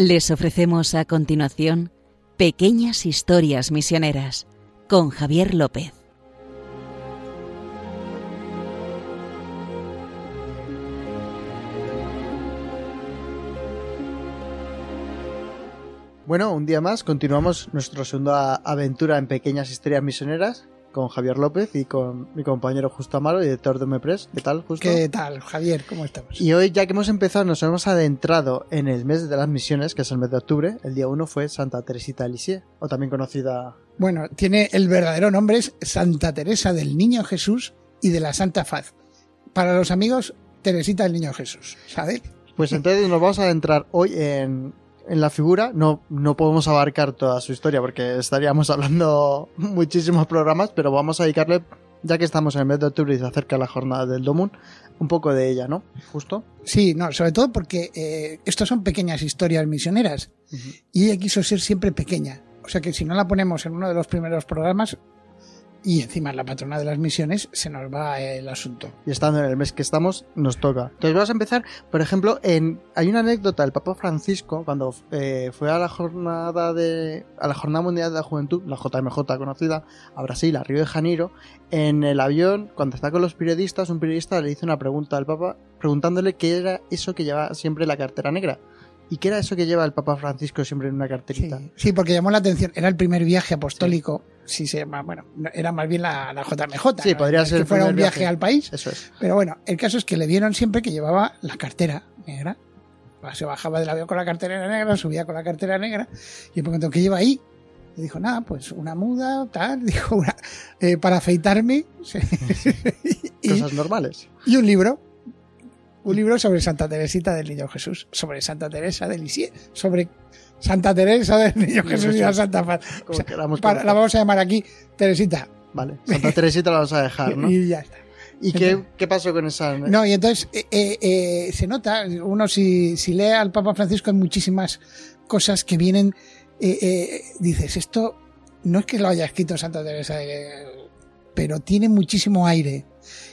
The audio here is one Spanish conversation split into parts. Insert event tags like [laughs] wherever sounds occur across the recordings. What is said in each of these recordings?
Les ofrecemos a continuación Pequeñas Historias Misioneras con Javier López. Bueno, un día más continuamos nuestra segunda aventura en Pequeñas Historias Misioneras con Javier López y con mi compañero Justo Amaro, director de Mepres. ¿Qué tal, Justo? ¿Qué tal, Javier? ¿Cómo estamos? Y hoy, ya que hemos empezado, nos hemos adentrado en el mes de las misiones, que es el mes de octubre. El día 1 fue Santa Teresita de Lisieux, o también conocida... Bueno, tiene el verdadero nombre es Santa Teresa del Niño Jesús y de la Santa Faz. Para los amigos, Teresita del Niño Jesús, ¿sabes? Pues entonces nos vamos a adentrar hoy en, en la figura. No, no podemos abarcar toda su historia porque estaríamos [laughs] hablando muchísimos programas, pero vamos a dedicarle, ya que estamos en el mes de octubre y se acerca la jornada del Domun, un poco de ella, ¿no? Justo. Sí, no, sobre todo porque eh, estos son pequeñas historias misioneras y ella quiso ser siempre pequeña. O sea que si no la ponemos en uno de los primeros programas y encima la patrona de las misiones, se nos va el asunto. Y estando en el mes que estamos, nos toca. Entonces vamos a empezar, por ejemplo, en hay una anécdota del Papa Francisco cuando eh, fue a la jornada de a la jornada mundial de la juventud, la JMJ conocida, a Brasil, a Río de Janeiro, en el avión cuando está con los periodistas, un periodista le hizo una pregunta al Papa preguntándole qué era eso que llevaba siempre la cartera negra. ¿Y qué era eso que lleva el Papa Francisco siempre en una carterita? Sí, sí, porque llamó la atención. Era el primer viaje apostólico. Sí, se llama, bueno, no, era más bien la, la JMJ. Sí, ¿no? podría ser Que el fuera un viaje, viaje. al país. Eso es. Pero bueno, el caso es que le vieron siempre que llevaba la cartera negra. Se bajaba del avión con la cartera negra, subía con la cartera negra. Y le preguntó, ¿qué lleva ahí? Le dijo, nada, pues una muda, tal. [laughs] Dijo, una, eh, para afeitarme. [laughs] Cosas normales. y un libro. Un libro sobre Santa Teresita del Niño Jesús. Sobre Santa Teresa de Lisieux. Sobre Santa Teresa del Niño Jesús y la Santa Paz. O sea, para- la vamos a llamar aquí Teresita. Vale. Santa Teresita la vamos a dejar, ¿no? [laughs] Y ya está. ¿Y qué, qué pasó con esa? No, y entonces eh, eh, eh, se nota, uno si, si lee al Papa Francisco hay muchísimas cosas que vienen, eh, dices, esto no es que lo haya escrito Santa Teresa, pero tiene muchísimo aire.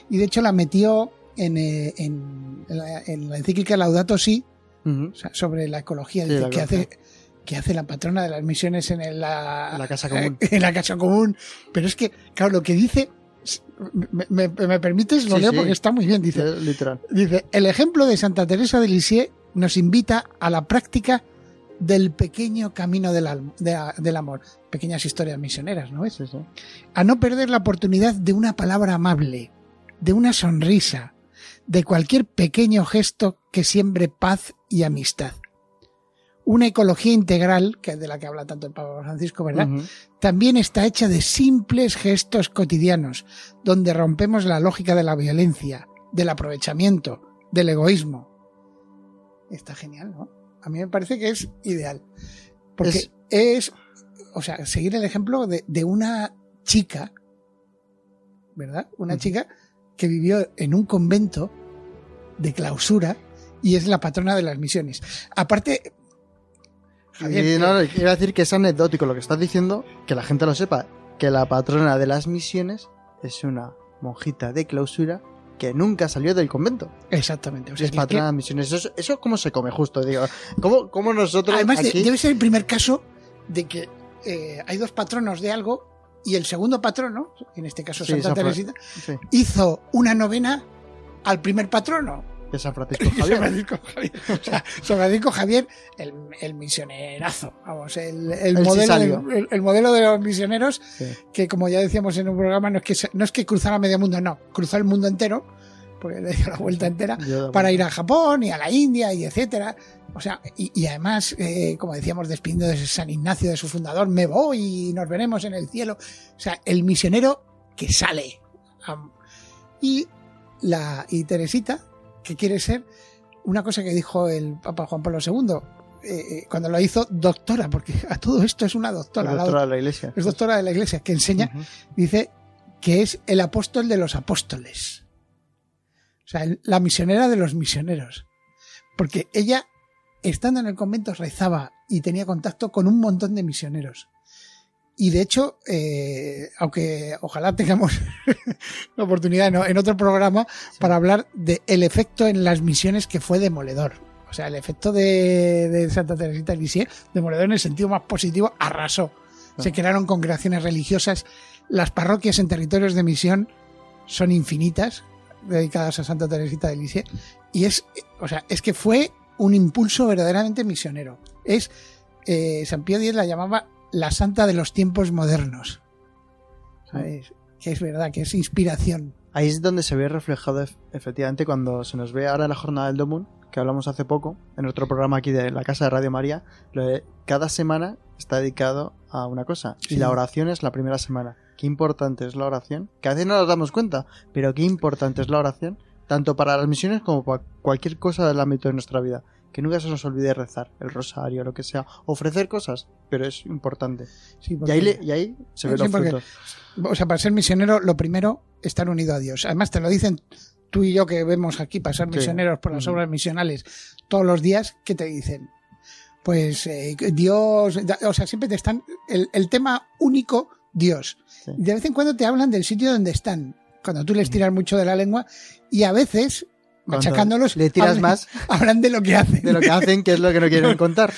Y de hecho la metió en, eh, en, la, en la encíclica Laudato Si, Ujú. o sea, sobre la ecología, Sí, dice, la que, hace, que hace la patrona de las misiones en el- la, casa común. [laughs] En la casa común. Pero es que, claro, lo que dice, me, me- me permites, lo Sí, leo sí. porque está muy bien, dice. Eh, Literal. Dice, el ejemplo de Santa Teresa de Lisieux nos invita a la práctica del pequeño camino del, al- de- del amor. Pequeñas historias misioneras, ¿no sí. A no perder la oportunidad de una palabra amable, de una sonrisa, de cualquier pequeño gesto que siembre paz y amistad. Una ecología integral, que es de la que habla tanto el Papa Francisco, ¿verdad? También está hecha de simples gestos cotidianos, donde rompemos la lógica de la violencia, del aprovechamiento, del egoísmo. Está genial, ¿no? A mí me parece que es ideal. Porque es, o sea, seguir el ejemplo de, de una chica, ¿verdad? Una chica que vivió en un convento de clausura y es la patrona de las misiones. Aparte, Javier, no, iba a decir que es anecdótico lo que estás diciendo, que la gente lo sepa, que la patrona de las misiones es una monjita de clausura que nunca salió del convento. exactamente. O sea, es que- patrona de las misiones. Eso, eso cómo se come justo, digo. ¿Cómo, cómo nosotros Además, de- aquí... debe ser el primer caso de que eh, hay dos patronos de algo y el segundo patrono, en este caso Santa Teresita, Sí, hizo una novena al primer patrono. que San [laughs] Francisco San Javier. Francisco Javier. O sea, San Francisco Javier, el, el misionerazo, vamos, el, el El modelo, el, el modelo de los misioneros, Sí. que como ya decíamos en un programa, no es que, no es que cruzara medio mundo, no, cruzó el mundo entero, porque le dio la vuelta entera, para ir a Japón y a la India y etcétera. O sea, y, y además, eh, como decíamos, despidiendo de San Ignacio, de su fundador, me voy y nos veremos en el cielo. O sea, el misionero que sale. Y la y Teresita, que quiere ser una cosa que dijo el Papa Juan Pablo II, eh, eh, cuando lo hizo doctora, porque a todo esto es una doctora, la doctora doc- de la iglesia. es doctora de la iglesia, que enseña dice que es el apóstol de los apóstoles. O sea, la misionera de los misioneros. Porque ella, estando en el convento, rezaba y tenía contacto con un montón de misioneros. Y de hecho, eh, aunque ojalá tengamos [laughs] la oportunidad ¿no? en otro programa para hablar del efecto en las misiones que fue demoledor. O sea, el efecto de, de Santa Teresita de Lisieux, demoledor en el sentido más positivo, arrasó. Se crearon congregaciones religiosas. Las parroquias en territorios de misión son infinitas, dedicadas a Santa Teresita de Lisieux. Y es, o sea, es que fue un impulso verdaderamente misionero. Es, eh, San Pío X la llamaba la santa de los tiempos modernos. O sea, es- que es verdad, que es inspiración. Ahí es donde se ve reflejado ef- efectivamente cuando se nos ve ahora la jornada del Domun, que hablamos hace poco, en otro programa aquí de la Casa de Radio María, lo de cada semana está dedicado a una cosa. Sí. Y la oración es la primera semana. Qué importante es la oración, que a veces no nos damos cuenta, pero qué importante es la oración, tanto para las misiones como para cualquier cosa del ámbito de nuestra vida. Que nunca se nos olvide rezar, el rosario, lo que sea, ofrecer cosas, pero es importante. Sí, Y ahí, le- y ahí se ven Sí, los porque- frutos. O sea, para ser misionero, lo primero, estar unido a Dios. Además, te lo dicen tú y yo que vemos aquí pasar Sí. misioneros por las Ujú. obras misionales todos los días, ¿qué te dicen? Pues eh, Dios, o sea, siempre te están, el, el tema único, Dios. Sí. De vez en cuando te hablan del sitio donde están, cuando tú les tiras mucho de la lengua, y a veces, machacándolos, le tiras hablan, más [laughs] hablan de lo que hacen. de lo que hacen, que es lo que no quieren [laughs] contar.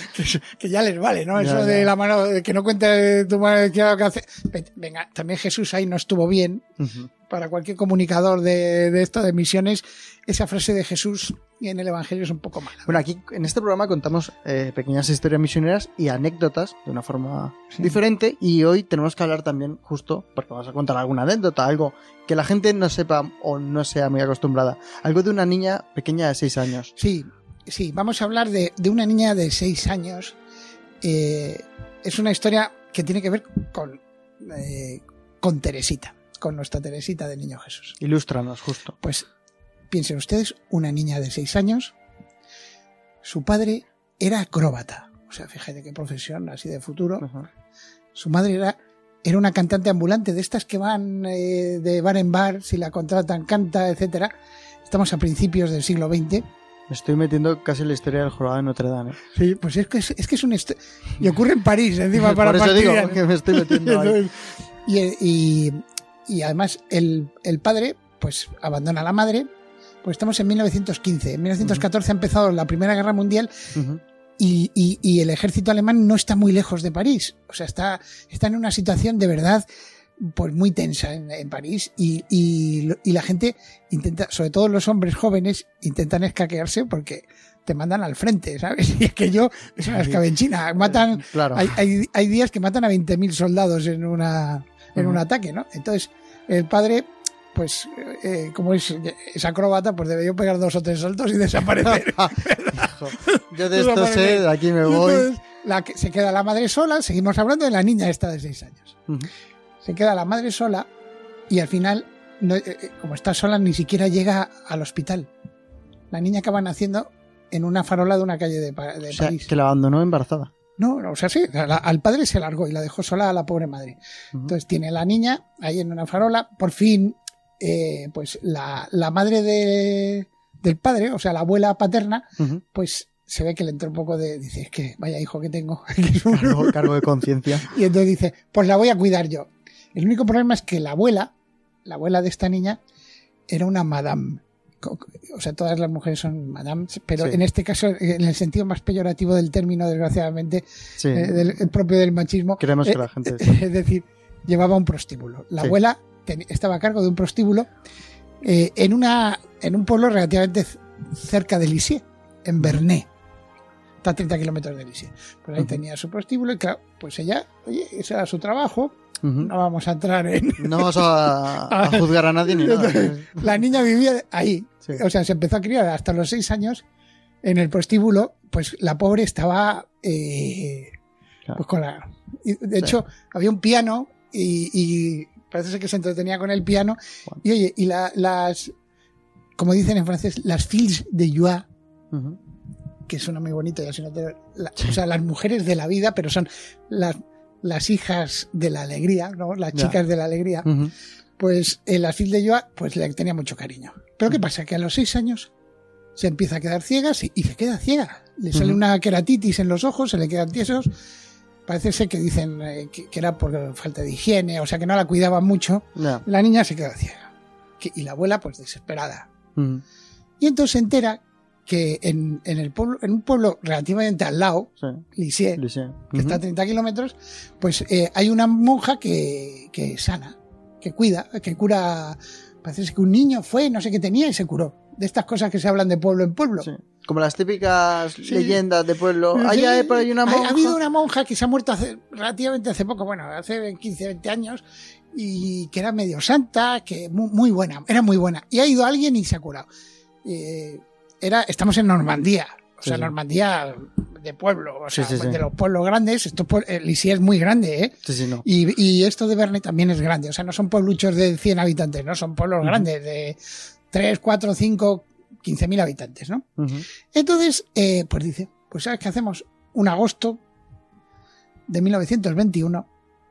que, ya les vale, ¿no? Ya, Eso ya. de la mano, de que no cuente tu mano izquierda lo que hace. Venga, también Jesús ahí no estuvo bien. Para cualquier comunicador de, de esto, de misiones, esa frase de Jesús en el Evangelio es un poco mala. Bueno, aquí en este programa contamos eh, pequeñas historias misioneras y anécdotas de una forma Sí. diferente y hoy tenemos que hablar también justo, porque vamos a contar alguna anécdota, algo que la gente no sepa o no sea muy acostumbrada, algo de una niña pequeña de 6 años. Sí, sí, vamos a hablar de, de una niña de seis años. Eh, es una historia que tiene que ver con, eh, con Teresita, con nuestra Teresita del Niño Jesús. Ilústranos, justo. Pues piensen ustedes, una niña de seis años, su padre era acróbata. O sea, fíjate qué profesión así de futuro. Su madre era, era una cantante ambulante, de estas que van eh, de bar en bar, si la contratan, canta, etcétera. Estamos a principios del siglo XX. Me estoy metiendo casi en la historia del jorobado de Notre Dame. ¿eh? Sí, pues es que es, es que es un histo- y ocurre en París encima [laughs] para Por eso digo que me estoy metiendo [laughs] ahí. y, y, y además el, el padre pues abandona a la madre. Pues estamos en 1915 en 1914 ha empezado la primera guerra mundial y, y- y el ejército alemán no está muy lejos de París. O sea está, está en una situación de verdad pues muy tensa en, en París y, y la gente intenta, sobre todo los hombres jóvenes, intentan escaquearse porque te mandan al frente, ¿sabes? [laughs] Y es que yo, es una escabenchina, matan, Claro. hay, hay, hay días que matan a 20.000 soldados en, una, en un ataque, ¿no? Entonces, el padre, pues, eh, como es, es acróbata, pues debió pegar dos o tres saltos y desaparecer. [laughs] Hijo, Yo de esto sé, de aquí me voy. entonces, la que- se queda la madre sola, seguimos hablando de la niña esta de 6 años. Se queda la madre sola y al final, no- eh, eh, como está sola, ni siquiera llega al hospital. La niña acaba naciendo en una farola de una calle de, de O sea, París. que la abandonó embarazada. No, no, o sea, sí, al padre se largó y la dejó sola a la pobre madre. Entonces tiene la niña ahí en una farola. Por fin, eh, pues la, la madre de- del padre, o sea, la abuela paterna, pues se ve que le entró un poco de. Dice, es que vaya hijo que tengo. [laughs] que es un- Cargo, [laughs] cargo de conciencia. y entonces dice, pues la voy a cuidar yo. El único problema es que la abuela, la abuela de esta niña, era una madame. O sea, todas las mujeres son madame, pero Sí. en este caso, en el sentido más peyorativo del término, desgraciadamente, Sí. eh, del, el propio del machismo. Que Eh, la gente... [laughs] Es decir, llevaba un prostíbulo. La Sí. abuela ten- estaba a cargo de un prostíbulo eh, en, una, en un pueblo relativamente cerca de Lisieux, en Bernay. Está a 30 kilómetros de Lisieux. Pues ahí tenía su prostíbulo y claro, pues ella, oye, ese era su trabajo. No vamos a entrar en... No vamos a, a [laughs] juzgar a nadie ni nada. La niña vivía ahí. Sí. O sea, se empezó a criar hasta los seis años en el prostíbulo. Pues la pobre estaba... eh, Claro. pues con la... de Sí. hecho, había un piano y, y parece ser que se entretenía con el piano. Y oye, y la- las... Como dicen en francés, las filles de joie, que suena muy bonito, y así no te- la- o sea, las mujeres de la vida, pero son las, las hijas de la alegría, ¿no? Las chicas de la alegría pues el asfil de Joa pues le tenía mucho cariño. Pero ¿qué pasa? Que a los seis años se empieza a quedar ciega sí, y se queda ciega. Le sale una queratitis en los ojos, se le quedan tiesos. Parece ser que dicen eh, que, que era por falta de higiene, o sea que no la cuidaban mucho. La niña se queda ciega. Que- y la abuela pues desesperada. Y entonces se entera que en, en el pueblo, en un pueblo relativamente al lado, Sí. Lisieux, Lisieux. que está a 30 kilómetros, pues eh, hay una monja que, que sana, que cuida, que cura. Parece que un niño fue, no sé qué tenía y se curó. De estas cosas que se hablan de pueblo en pueblo. Sí. Como las típicas Sí. leyendas de pueblo. Sí, Allá hay por ahí una monja. Ha habido una monja que se ha muerto hace, relativamente hace poco, bueno, hace 15, 20 años, y que era medio santa, que muy, muy buena, era muy buena. Y ha ido alguien y se ha curado. Eh, era, estamos en Normandía, o Sí, sea, sí. Normandía de pueblo, o sea, sí, de los pueblos grandes. Esto, pue- eh, Lisieux es muy grande, ¿eh? Sí, sí, no. Y, y esto de Verne también es grande. O sea, no son puebluchos de 100 habitantes, ¿no? Son pueblos grandes de 3, 4, 5, 15 mil habitantes, ¿no? Entonces, eh, pues dice, pues ¿sabes qué hacemos? Un agosto de 1921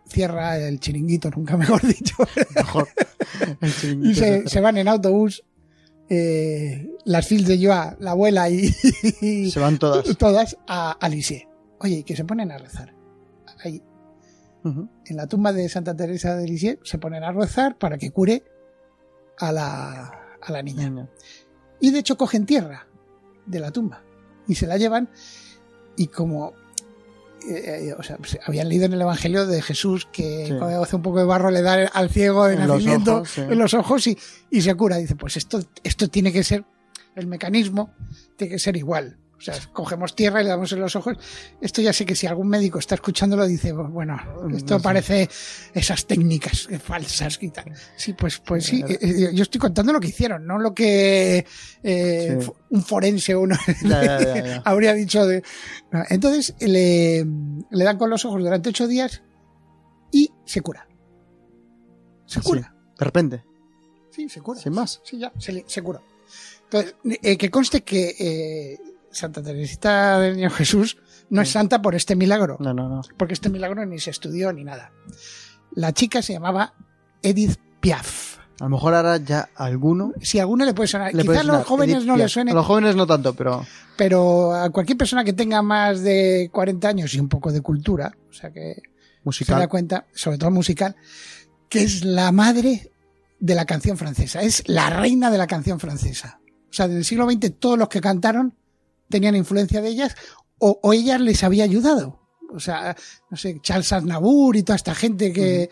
cierra el chiringuito, nunca mejor dicho, Mejor. [laughs] Y se van en autobús eh, las Fils de Joie, la abuela y, Se van todas. todas a, a Lisieux. Oye, y que se ponen a rezar. Ahí, en la tumba de Santa Teresa de Lisieux, se ponen a rezar para que cure a la, a la niña. Niña. Y de hecho cogen tierra de la tumba y se la llevan y como eh, eh, o sea, se- habían leído en el Evangelio de Jesús que Sí. cuando hace un poco de barro le da al ciego de En los nacimiento ojos, sí. en los ojos y, y se cura. Dice, pues esto, esto tiene que ser, el mecanismo tiene que ser igual. O sea, cogemos tierra y le damos en los ojos. Esto ya sé que si algún médico está escuchándolo dice, bueno, esto No sé. parece esas técnicas [laughs] falsas y tal. Sí, pues, pues sí, eh, eh, yo estoy contando lo que hicieron, no lo que eh, Sí. un forense o uno Ya, ya, ya, [laughs] ya. habría dicho. De... Entonces le, le dan con los ojos durante ocho días y se cura. Se Sí. cura. De repente. Sí, se cura. Sin más. Sí, ya, se, curó. Entonces, eh, que conste que eh, Santa Teresita del Niño Jesús no es santa por este milagro, No, no, no. porque este milagro ni se estudió ni nada. La chica se llamaba Edith Piaf. A lo mejor ahora ya alguno. Si a alguno le puede sonar, le puede quizás a los jóvenes Edith no le suene, A los jóvenes no tanto, pero. pero a cualquier persona que tenga más de 40 años y un poco de cultura, o sea que se da Musical. cuenta, sobre todo musical, que es la madre de la canción francesa, es la reina de la canción francesa. O sea, en el siglo XX todos los que cantaron tenían influencia de ellas o, o ella les había ayudado. O sea, no sé, Charles Aznavour y toda esta gente que...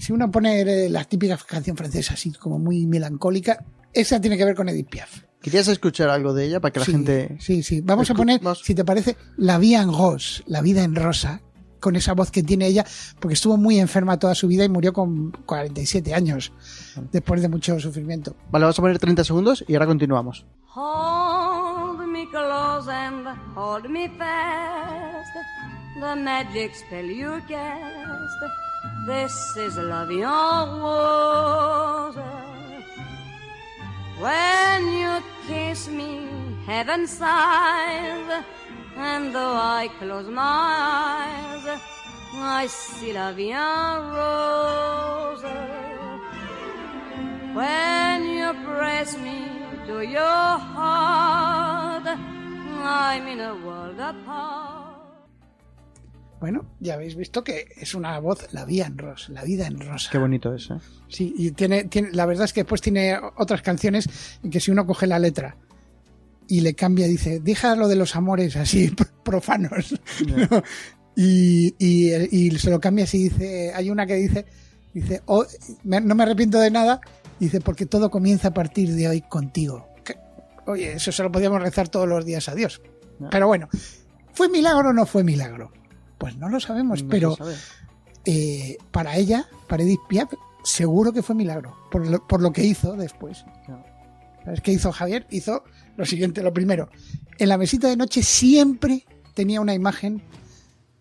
Si uno pone eh, la típica canción francesa así como muy melancólica, esa tiene que ver con Edith Piaf. ¿Querías escuchar algo de ella para que la Sí, gente. Sí, sí. Vamos a poner, si te parece, La Vida en Rose, La Vida en Rosa, con esa voz que tiene ella, porque estuvo muy enferma toda su vida y murió con 47 años, después de mucho sufrimiento. Vale, vamos a poner 30 segundos y ahora continuamos. Me close and hold me fast. The magic spell you cast. This is love en rose. When you kiss me, heaven sighs. And though I close my eyes, I see love en rose. When you press me to your heart, I'm in a world apart. Bueno, ya habéis visto que es una voz, La Vida en Rosa, La Vida en Rosa. Qué bonito es, ¿eh? Sí, y tiene, tiene, la verdad es que después tiene otras canciones en que si uno coge la letra y le cambia, dice, deja lo de los amores así [laughs] profanos. Y, y, y se lo cambia así, dice, hay una que dice, dice, "Oh, me- no me arrepiento de nada, dice, porque todo comienza a partir de hoy contigo. Oye, eso se lo podíamos rezar todos los días a Dios. Pero bueno, ¿fue milagro o no fue milagro? Pues no lo sabemos, No pero sabe. eh, para ella, para Edith Piaf, seguro que fue milagro, por lo, por lo que hizo después. Claro. ¿Sabes qué hizo Javier? Hizo lo siguiente, lo primero. En la mesita de noche siempre tenía una imagen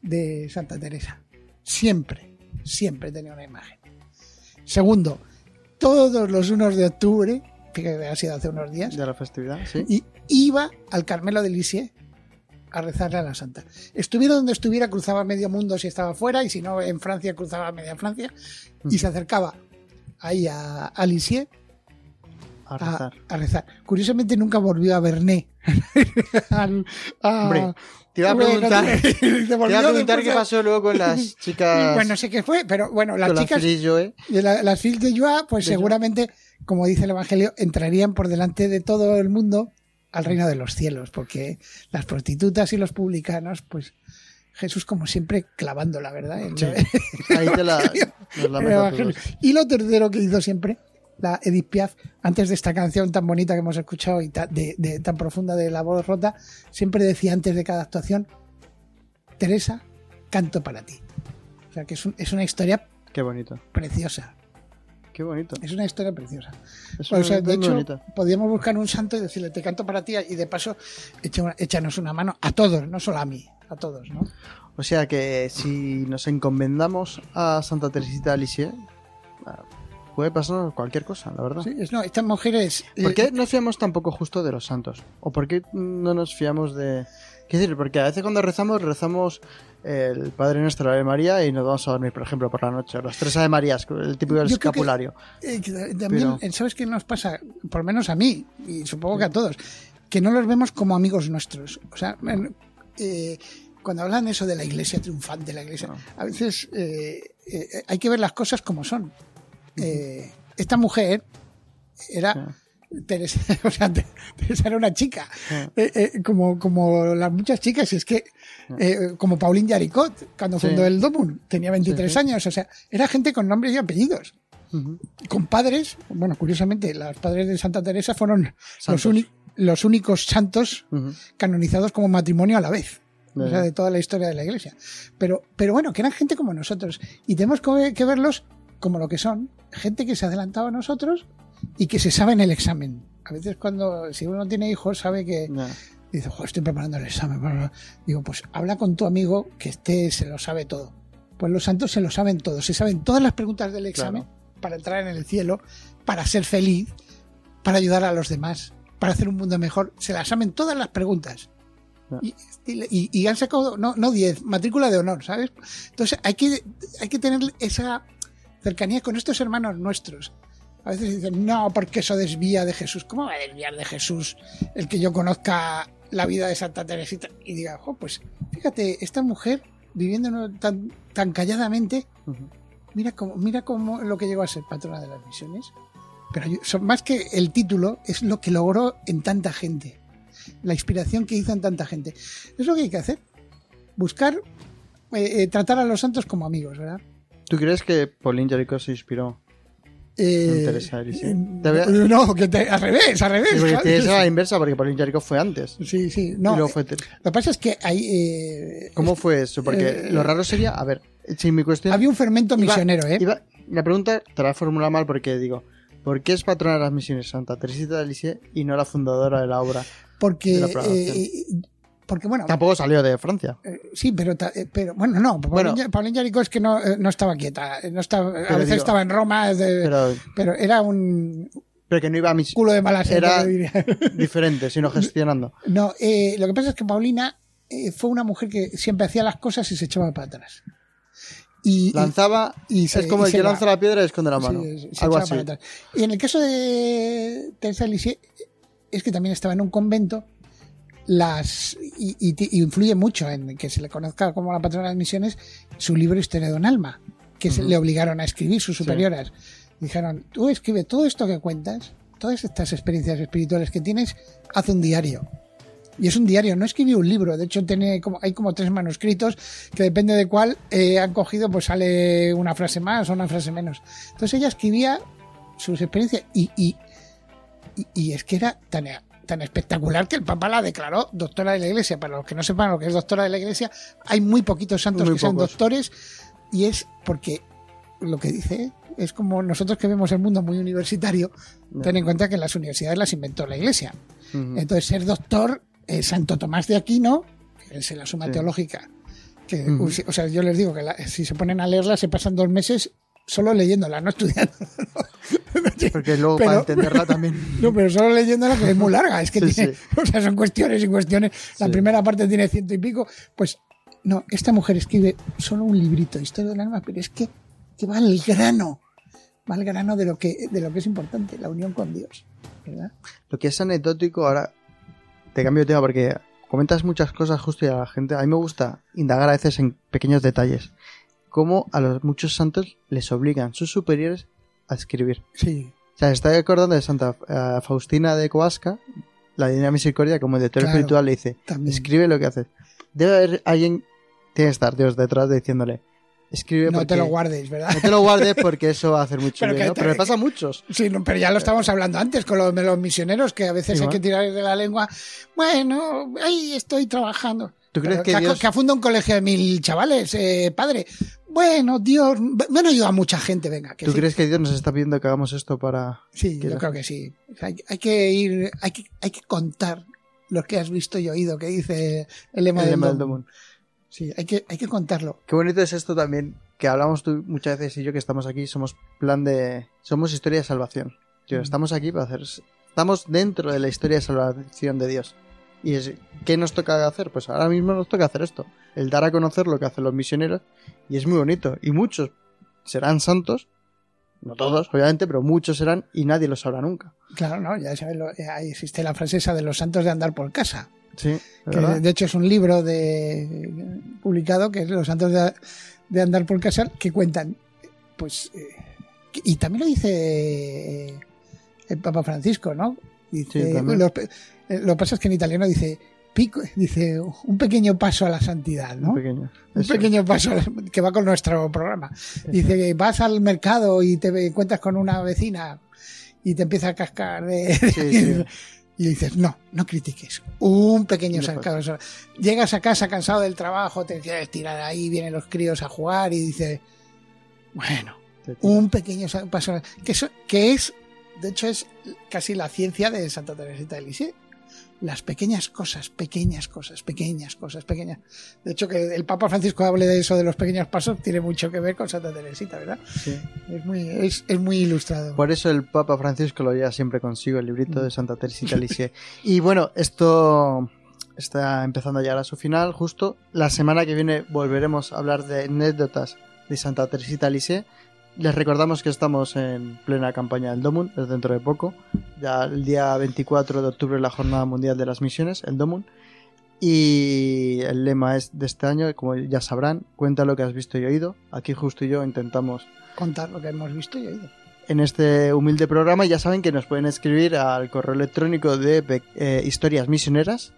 de Santa Teresa. Siempre, siempre tenía una imagen. Segundo, todos los unos de octubre, que ha sido hace unos días, De la festividad, sí. y iba al Carmelo de Lisieux a rezarle a la Santa. Estuviera donde estuviera, cruzaba medio mundo si estaba fuera, y si no, en Francia cruzaba media Francia, y se acercaba ahí a, a Lisieux A a, rezar. a rezar. Curiosamente nunca volvió a Vernet. [laughs] Al- a- Hombre, te iba a preguntar. [laughs] te- iba a preguntar qué pasó luego con las [laughs] chicas. Bueno, no sé qué fue, pero bueno, las chicas, las Fils de Joie, pues seguramente, como dice el Evangelio, entrarían por delante de todo el mundo al reino de los cielos, porque las prostitutas y los publicanos, pues Jesús como siempre clavando la verdad. en- Sí. [laughs] Ahí te la, nos Evangelio. Y lo tercero que hizo siempre, la Edith Piaf, antes de esta canción tan bonita que hemos escuchado y ta- de, de- tan profunda de la voz rota, siempre decía antes de cada actuación, Teresa, canto para ti. O sea que es, un- es una historia Qué bonito. preciosa. Qué bonito. Es una historia preciosa. Es O sea, una- de hecho, bonita. podríamos buscar un santo y decirle, te canto para ti y de paso échanos una mano a todos, no solo a mí, a todos, ¿no? O sea que si nos encomendamos a Santa Teresita de Lisieux, puede pasar cualquier cosa, la verdad. Sí, es- no, estas mujeres... ¿Por eh, qué nos fiamos tampoco justo de los santos? ¿O por qué no nos fiamos de...? Quiero decir, porque a veces cuando rezamos, rezamos el Padre Nuestro, la Ave María, y nos vamos a dormir, por ejemplo, por la noche. Los tres Ave Marías, el típico del que- escapulario. Eh, que también, Pero- eh, ¿sabes qué nos pasa? Por lo menos a mí, y supongo que a todos, que no los vemos como amigos nuestros. O sea, eh, cuando hablan eso de la iglesia triunfante, la iglesia, No. a veces eh, eh, hay que ver las cosas como son. Eh, esta mujer era. Teresa, [laughs] o sea, Te- Teresa era una chica. Eh, eh, como, como las muchas chicas, es que, eh, como Pauline Jaricot, cuando Sí. fundó el Domun, tenía 23 Sí, sí. años, o sea, era gente con nombres y apellidos con padres, bueno, curiosamente, los padres de Santa Teresa fueron los, únicos santos canonizados como matrimonio a la vez. O sea, de toda la historia de la iglesia. Pero, pero bueno, que eran gente como nosotros. Y tenemos que verlos como lo que son. Gente que se ha adelantado a nosotros y que se sabe en el examen. A veces cuando, si uno tiene hijos, sabe que Ya. dice, "Jo, estoy preparando el examen. bla, bla, bla". Digo, pues habla con tu amigo que este se lo sabe todo. Pues los santos se lo saben todo. Se saben todas las preguntas del examen para entrar en el cielo, para ser feliz, para ayudar a los demás, para hacer un mundo mejor. Se las saben todas las preguntas. Y- y han sacado, no, no 10, matrícula de honor, ¿sabes? Entonces hay que, hay que tener esa cercanía con estos hermanos nuestros. A veces dicen, no, porque eso desvía de Jesús. ¿Cómo va a desviar de Jesús el que yo conozca la vida de Santa Teresita? Y diga, "Jo, pues fíjate, esta mujer viviendo tan, tan calladamente, mira cómo, mira cómo lo que llegó a ser patrona de las misiones. Pero yo- son- más que el título, es lo que logró en tanta gente. La inspiración que hizo en tanta gente. Es lo que hay que hacer. Buscar, eh, eh, tratar a los santos como amigos, ¿verdad? ¿Tú crees que Pauline Jaricot se inspiró? Eh, Teresa de eh, voy a- No, que te- al revés, al revés. Sí, porque claro. tienes a la inversa, porque Pauline Jaricot fue antes. Sí, sí. y No, luego fue Lo que pasa es que hay, eh, ¿Cómo fue eso? Porque eh, lo raro sería, a ver, si mi cuestión... había un fermento Iba- misionero, ¿eh? iba- la pregunta te la he formulado mal porque digo, ¿por qué es patrona de las misiones Santa Teresita de Lisieux y no la fundadora de la obra? de porque, la programación. eh, porque bueno, Tampoco salió de Francia. Eh, Sí, pero, eh, pero bueno, no, Bueno. Jaricot es que no, eh, no estaba quieta, eh, no estaba, a veces digo- estaba en Roma, de- pero, Pero, era un pero que no iba a mis culo de mala Era- diría. [laughs] diferente, sino gestionando. No, eh, lo que pasa es que Paulina eh, fue una mujer que siempre hacía las cosas y se echaba para atrás. Y, y- Lanzaba, y se- es como y el que lanza la piedra y esconde la mano. Se Algo así. para atrás. Y en el caso de Teresa de Lisieux, es que también estaba en un convento las y, y influye mucho en que se le conozca como la patrona de las misiones su libro Historia de un alma, que se le obligaron a escribir sus superioras. Dijeron, tú escribe todo esto que cuentas, todas estas experiencias espirituales que tienes, haz un diario. Y es un diario, no escribió un libro. De hecho, tiene como, hay como tres manuscritos que depende de cuál eh, han cogido, pues sale una frase más o una frase menos. Entonces ella escribía sus experiencias y, y, y- y es que era tan, tan espectacular que el Papa la declaró doctora de la Iglesia. Para los que no sepan lo que es doctora de la Iglesia, hay muy poquitos santos Muy que sean doctores y es porque lo que dice es como nosotros que vemos el mundo muy universitario, ten en cuenta que las universidades las inventó la Iglesia. Entonces, ser doctor, eh, Santo Tomás de Aquino, que es la suma Sí. teológica, que, o sea, yo les digo que la- si se ponen a leerla se pasan dos meses solo leyéndola, no estudiando. [laughs] Porque luego Pero- para entenderla también. [laughs] No, pero solo leyéndola que es muy larga, es que Sí, tiene, [laughs] o sea, son cuestiones y cuestiones. La Sí. primera parte tiene ciento y pico, pues no, esta mujer escribe solo un librito, Historia del alma, pero es que, que va al grano, va al grano de lo que, de lo que es importante, la unión con Dios, ¿verdad? Lo que es anecdótico, ahora te cambio de tema porque comentas muchas cosas justo y a la gente. A mí me gusta indagar a veces en pequeños detalles. Cómo a los muchos santos les obligan sus superiores a escribir. Sí, O sea, estoy acordando de Santa eh, Faustina de Coasca, la Divina Misericordia, como director Claro, espiritual, le dice, también. escribe lo que haces. Debe haber alguien, tiene que estar Dios detrás diciéndole, escribe No porque- te lo guardes, ¿verdad? no te lo guardes porque eso va a hacer mucho [laughs] Pero bien, que Pero le pasa a muchos. Sí, no, pero ya lo estábamos hablando antes con los, misioneros, que a veces hay que tirar de la lengua. Bueno, ahí estoy trabajando. ¿Tú crees Pero que ha- Dios- que un colegio de mil chavales, eh, padre? Bueno, Dios, me han ayudado a mucha gente, venga. Que ¿Tú sí. crees que Dios nos está pidiendo que hagamos esto para...? Sí, yo la- creo que sí. Hay, hay que ir, hay que, hay que contar lo que has visto y oído, que dice el lema, El del, lema. Sí, hay que, hay que contarlo. Qué bonito es esto también, que hablamos tú muchas veces y yo que estamos aquí, somos plan de... Somos historia de salvación. Mm. estamos aquí para hacer... Estamos dentro de la historia de salvación de Dios. Y es, ¿qué nos toca hacer? Pues ahora mismo nos toca hacer esto. El dar a conocer lo que hacen los misioneros. Y es muy bonito. Y muchos serán santos. No todos, obviamente, pero muchos serán y nadie lo sabrá nunca. Claro, ¿no? Ya sabes, lo- eh, ahí existe la frase esa de los santos de andar por casa. Sí, de que de hecho es un libro de publicado que es Los Santos de, de Andar por Casa que cuentan pues eh, y también lo dice eh, el Papa Francisco ¿no? Dice Sí, eh, lo que pasa es que en italiano dice pico dice un pequeño paso a la santidad ¿no? Un pequeño. Un Eso. pequeño paso la- que va con nuestro programa dice que vas al mercado y te encuentras con una vecina y te empieza a cascar de, Sí, sí. [laughs] y dices, no, no critiques. Un pequeño No sarcasmo. Llegas a casa cansado del trabajo, te quieres tirar ahí, vienen los críos a jugar y dices, bueno, un pequeño paso. Que, eso- que es, de hecho, es casi la ciencia de Santa Teresita de Lisieux. Las pequeñas cosas, pequeñas cosas, pequeñas cosas, pequeñas. De hecho, que el Papa Francisco hable de eso de los pequeños pasos tiene mucho que ver con Santa Teresita, ¿verdad? Sí. Es muy, es, es muy ilustrado. Por eso el Papa Francisco lo lleva siempre consigo, el librito Mm. de Santa Teresita de Lisieux. [laughs] Y bueno, esto está empezando a llegar a su final, justo. La semana que viene volveremos a hablar de anécdotas de Santa Teresita Lisieux. Les recordamos que estamos en plena campaña del Domun, es dentro de poco. Ya el día 24 de octubre es la Jornada Mundial de las Misiones, el Domun. Y el lema es de este año, como ya sabrán, cuenta lo que has visto y oído. Aquí justo y yo intentamos Contar lo que hemos visto y oído. en este humilde programa. Ya saben que nos pueden escribir al correo electrónico de eh, historias misioneras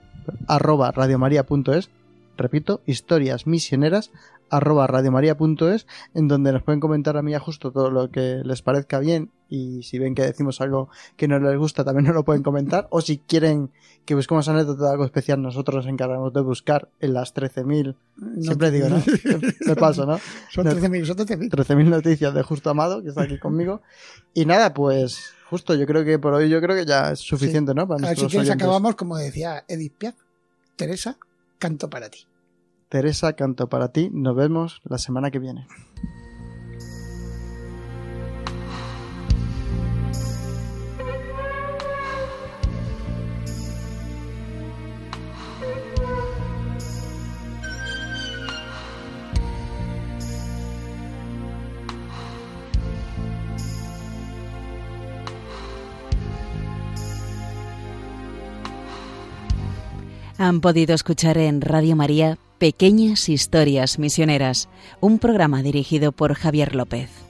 arroba radiomaria.es. Repito, historias misioneras arroba radiomaria.es en donde nos pueden comentar a mí a justo todo lo que les parezca bien y si ven que decimos algo que no les gusta también nos lo pueden comentar o si quieren que busquemos anécdota de algo especial nosotros nos encargamos de buscar en las 13.000 siempre digo, ¿no? [laughs] me paso, ¿no? Son No. 13.000, son 13.000. 13.000 noticias de Justo Amado, que está aquí [laughs] conmigo. Y nada, pues justo, yo creo que por hoy yo creo que ya es suficiente, ¿no? Para A ver si nuestros quieres oyentes. acabamos, como decía Edith Piaf. Teresa, canto para ti. Teresa, canto para ti. Nos vemos la semana que viene. Han podido escuchar en Radio María Pequeñas Historias Misioneras, un programa dirigido por Javier López.